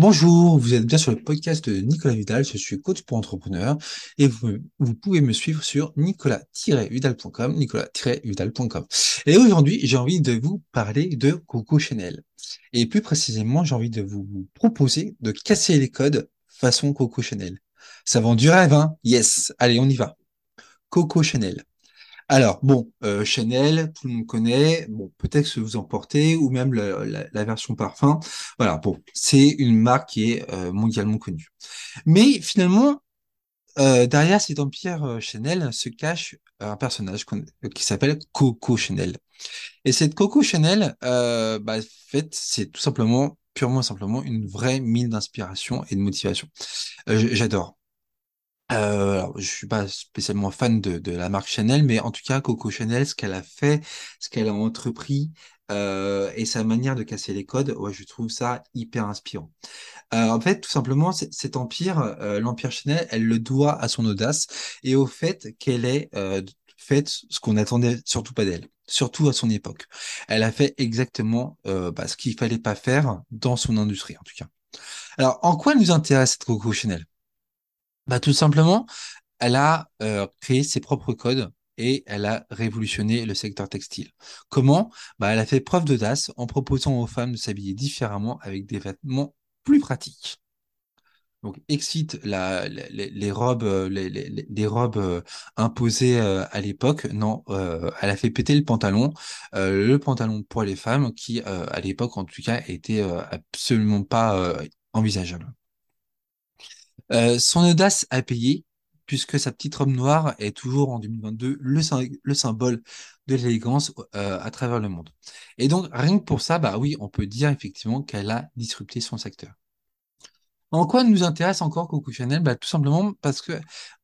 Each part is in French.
Bonjour, vous êtes bien sur le podcast de Nicolas Vidal, je suis coach pour entrepreneurs et vous, pouvez me suivre sur nicolas-vidal.com, nicolas-vidal.com. Et aujourd'hui, j'ai envie de vous parler de Coco Chanel. Et plus précisément, j'ai envie de vous proposer de casser les codes façon Coco Chanel. Ça vend du rêve, hein? Yes! Allez, on y va. Coco Chanel. Alors, bon, euh, Chanel, tout le monde connaît, bon, peut-être que vous en portez, ou même la, la- version parfum. Voilà, bon, c'est une marque qui est euh, mondialement connue. Mais finalement, euh, derrière cet empire euh, Chanel se cache un personnage qu'on- qui s'appelle Coco Chanel. Et cette Coco Chanel, euh, bah, en fait, c'est tout simplement, purement simplement, une vraie mine d'inspiration et de motivation. Euh, j'adore. Euh, alors, je suis pas spécialement fan de, de la marque Chanel, mais en tout cas, Coco Chanel, ce qu'elle a fait, ce qu'elle a entrepris, euh, et sa manière de casser les codes, ouais, je trouve ça hyper inspirant. Euh, en fait, tout simplement, cet empire, euh, l'empire Chanel, elle le doit à son audace et au fait qu'elle ait euh, fait ce qu'on attendait surtout pas d'elle, surtout à son époque. Elle a fait exactement euh, bah, ce qu'il fallait pas faire dans son industrie, en tout cas. Alors, en quoi nous intéresse Coco Chanel? Bah, tout simplement, elle a euh, créé ses propres codes et elle a révolutionné le secteur textile. Comment? Bah, elle a fait preuve d'audace en proposant aux femmes de s'habiller différemment avec des vêtements plus pratiques. Donc, excite la, les, les robes, euh, les, les- les- robes euh, imposées euh, à l'époque. Non, euh, elle a fait péter le pantalon, euh, le pantalon pour les femmes qui, euh, à l'époque en tout cas, était absolument pas envisageable. Euh, son audace a payé, puisque sa petite robe noire est toujours en 2022 le, le symbole de l'élégance euh, à travers le monde. Et donc, rien que pour ça, bah oui, on peut dire effectivement qu'elle a disrupté son secteur. En quoi nous intéresse encore Coco Chanel? Bah, tout simplement parce que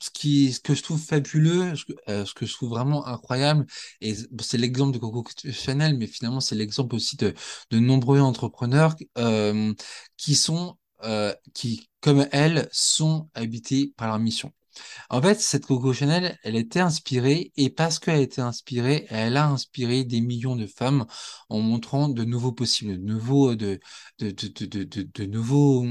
ce qui, ce que je trouve fabuleux, ce que, euh, je trouve vraiment incroyable, et c'est l'exemple de Coco Chanel, mais finalement c'est l'exemple aussi de, de nombreux entrepreneurs qui sont, euh, qui, comme elle, sont habités par leur mission. En fait, cette Coco Chanel, elle était inspirée, et parce qu'elle été inspirée, elle a inspiré des millions de femmes en montrant de nouveaux possibles, de nouveaux, de, de, de, de, de, de- nouveaux,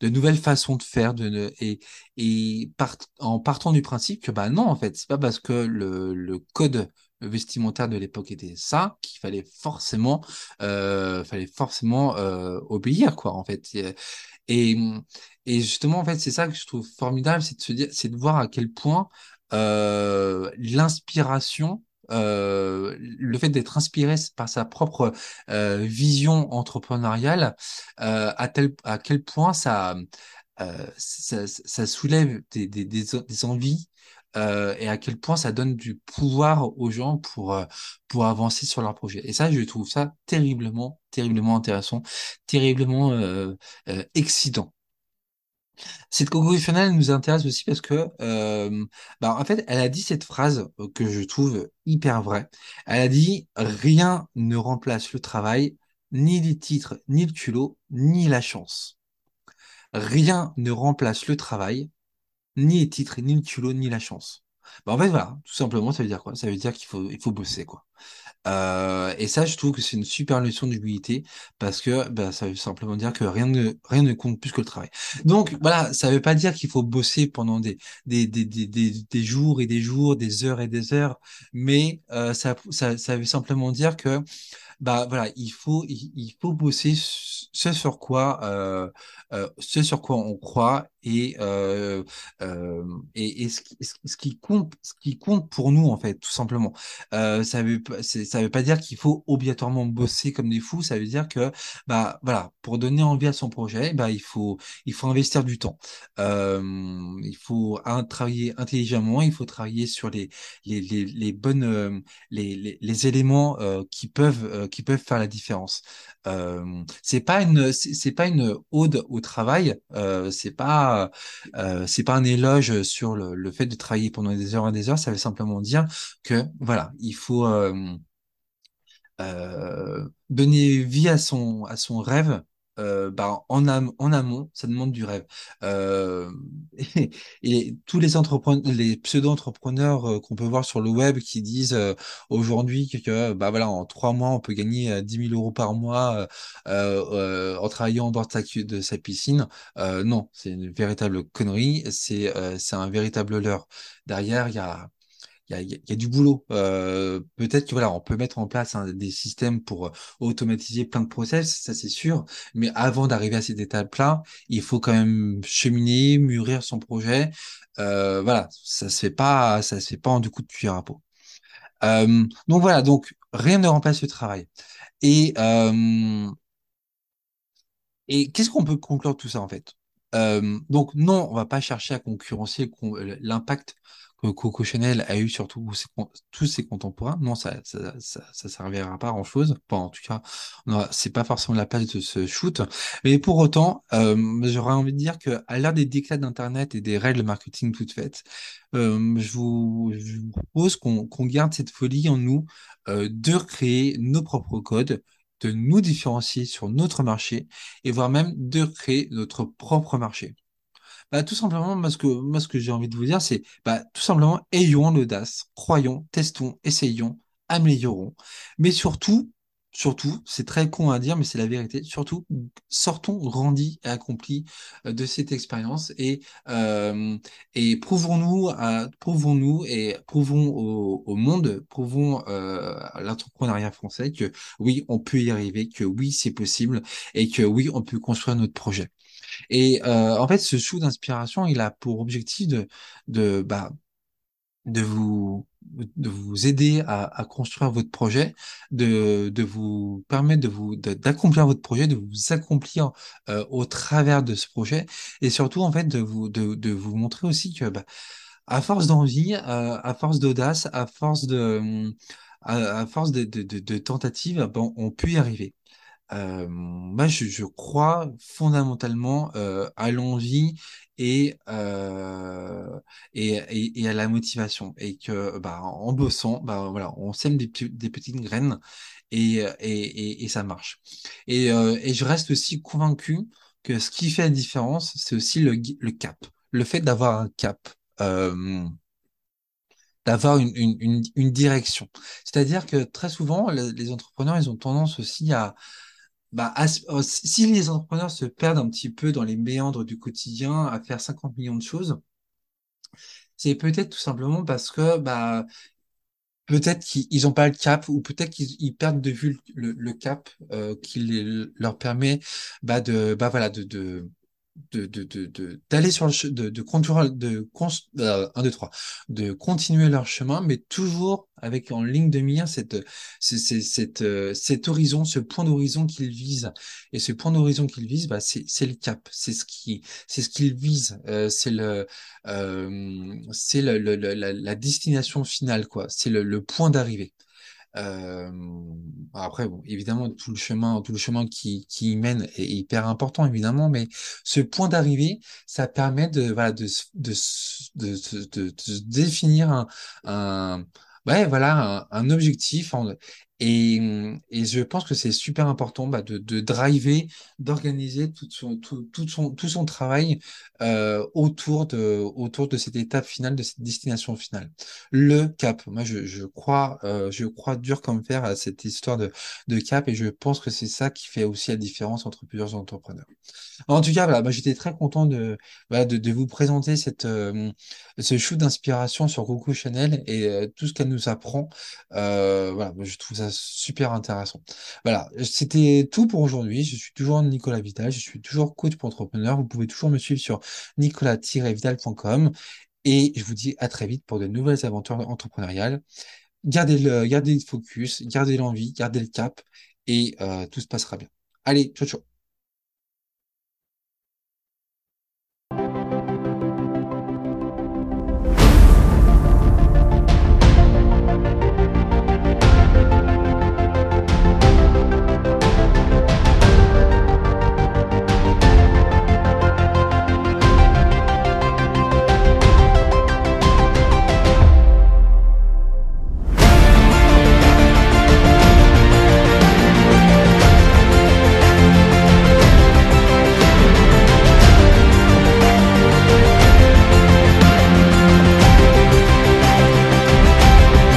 de nouvelles façons de faire, de, et, et en partant du principe que, bah non, en fait, c'est pas parce que le, le code vestimentaire de l'époque était ça qu'il fallait forcément, euh, fallait forcément euh, obéir, quoi, en fait. Et, et justement, en fait, c'est ça que je trouve formidable, c'est de se dire, c'est de voir à quel point euh, l'inspiration, le fait d'être inspiré par sa propre vision entrepreneuriale, à tel, à quel point ça, ça, ça soulève des, des envies. Euh, et à quel point ça donne du pouvoir aux gens pour, euh, pour avancer sur leur projet. Et ça, je trouve ça terriblement, terriblement intéressant, terriblement euh, euh, excitant. Cette Chanel nous intéresse aussi parce que, euh, bah, en fait, elle a dit cette phrase que je trouve hyper vraie. Elle a dit, rien ne remplace le travail, ni les titres, ni le culot, ni la chance. Rien ne remplace le travail, ni les titres, ni le culot, ni la chance. Bah, en fait, voilà, tout simplement, ça veut dire quoi? Ça veut dire qu'il faut, il faut bosser, quoi. Euh, et ça, je trouve que c'est une super leçon d'humilité parce que bah, ça veut simplement dire que rien ne, rien ne compte plus que le travail. Donc voilà, ça veut pas dire qu'il faut bosser pendant des, des, des, des, des, jours et des jours, des heures et des heures, mais euh, ça, ça, ça veut simplement dire que bah voilà, il faut il, faut bosser ce sur quoi euh, ce sur quoi on croit et et, et ce qui, ce qui compte ce qui compte pour nous en fait tout simplement. Ça veut ça veut pas dire qu'il faut obligatoirement bosser comme des fous. Ça veut dire que bah voilà pour donner envie à son projet, bah il faut il faut investir du temps. Il faut travailler intelligemment. Il faut travailler sur les les les, bonnes les, les, les éléments qui peuvent qui peuvent faire la différence. Euh, c'est pas une c'est pas une ode au travail, euh, c'est pas c'est pas un éloge sur le, fait de travailler pendant des heures et des heures. Ça veut simplement dire que voilà, il faut euh, donner vie à son à son rêve euh, bah, en, am- en amont, ça demande du rêve. Euh, et, tous les les pseudo-entrepreneurs euh, qu'on peut voir sur le web qui disent euh, aujourd'hui que, que, bah voilà, en trois mois, on peut gagner euh, 10 000 euros par mois euh, euh, en travaillant en dehors de sa, de sa piscine. Euh, non, c'est une véritable connerie. Euh, c'est un véritable leurre. Derrière, il y a il y a, du boulot. Euh, peut-être que voilà, on peut mettre en place hein, des systèmes pour euh, automatiser plein de process, ça c'est sûr. Mais avant d'arriver à cette étape-là, il faut quand même cheminer, mûrir son projet. Euh, voilà, ça se fait pas, ça se fait pas en deux coups de cuillère à peau. Euh, donc voilà, donc rien ne remplace le travail. Et euh, et qu'est-ce qu'on peut conclure de tout ça en fait? Euh, donc non, on va pas chercher à concurrencer con- l'impact Coco Chanel a eu sur tous ses, tous ses contemporains. Non, ça, ça, ça, ça servira pas à grand-chose. Bon, en tout cas, c'est pas forcément la place de ce shoot. Mais pour autant, euh, j'aurais envie de dire que à des déclats d'Internet et des règles marketing toutes faites, euh, je vous, propose qu'on garde cette folie en nous, euh, de recréer nos propres codes de nous différencier sur notre marché et voire même de créer notre propre marché. Bah, tout simplement, moi, ce que, que j'ai envie de vous dire, c'est bah, tout simplement, ayons l'audace, croyons, testons, essayons, améliorons. Mais surtout, surtout, c'est très con à dire, mais c'est la vérité, surtout, sortons grandis et accomplis euh, de cette expérience et, euh, et prouvons-nous, prouvons-nous et prouvons au, au monde, prouvons euh, à l'entrepreneuriat français que oui, on peut y arriver, que oui, c'est possible et que oui, on peut construire notre projet. Et euh, en fait, ce shoot d'inspiration, il a pour objectif de, de, bah, de vous, de vous aider à, à construire votre projet, de, de vous permettre de vous, d'accomplir votre projet, de vous accomplir euh, au travers de ce projet, et surtout en fait de vous, de, de vous montrer aussi que, bah, à force d'envie, euh, à force d'audace, à force de, à, à force de, de, de, de tentatives, bon, on peut y arriver. Euh, moi, je, je crois fondamentalement euh, à l'envie et, euh, et, et, et à la motivation. Et que bah, en bossant, bah, voilà, on sème des, des petites graines et, et, et, ça marche. Et, euh, et je reste aussi convaincu que ce qui fait la différence, c'est aussi le, le cap. Le fait d'avoir un cap. Euh, d'avoir une, une, une, une direction. C'est-à-dire que très souvent, le- les entrepreneurs, ils ont tendance aussi à, bah, euh, si les entrepreneurs se perdent un petit peu dans les méandres du quotidien à faire 50 millions de choses, c'est peut-être tout simplement parce que bah, peut-être qu'ils ils ont pas le cap ou peut-être qu'ils ils perdent de vue le, le cap euh, qui leur permet bah, de, bah, voilà, de, de, de, de, de, d'aller sur le de, de conduire, de, cons- euh, un, deux, trois, de continuer leur chemin, mais toujours avec en ligne de mire cette, c'est, cette, euh, cet horizon, ce point d'horizon qu'ils visent. Et ce point d'horizon qu'ils visent, bah, c'est, c'est le cap, c'est ce qui, c'est ce qu'ils visent, euh, c'est le, euh, c'est le, le- le- la, la destination finale, quoi. C'est le, le point d'arrivée. Euh, après, bon, évidemment, tout le chemin, tout le chemin qui, qui y mène est hyper important, évidemment, mais ce point d'arrivée, ça permet de, voilà, de, de, de, de, définir un, un, ouais, voilà, un, un objectif. Et, et je pense que c'est super important bah, de, driver, d'organiser tout son, tout, tout son, tout son travail autour de, autour de cette étape finale, de cette destination finale le cap. Moi, je, crois, je crois dur comme fer à cette histoire de, de cap et je pense que c'est ça qui fait aussi la différence entre plusieurs entrepreneurs. En tout cas, voilà, moi j'étais très content de, de, vous présenter cette, ce shoot d'inspiration sur Coco Chanel et tout ce qu'elle nous apprend. Voilà, je trouve ça super intéressant. Voilà, c'était tout pour aujourd'hui. Je suis toujours Nicolas Vidal, je suis toujours coach pour entrepreneurs. Vous pouvez toujours me suivre sur nicolas-vidal.com et je vous dis à très vite pour de nouvelles aventures entrepreneuriales. Gardez le, gardez le focus, gardez l'envie, gardez le cap et euh, tout se passera bien. Allez, ciao ciao.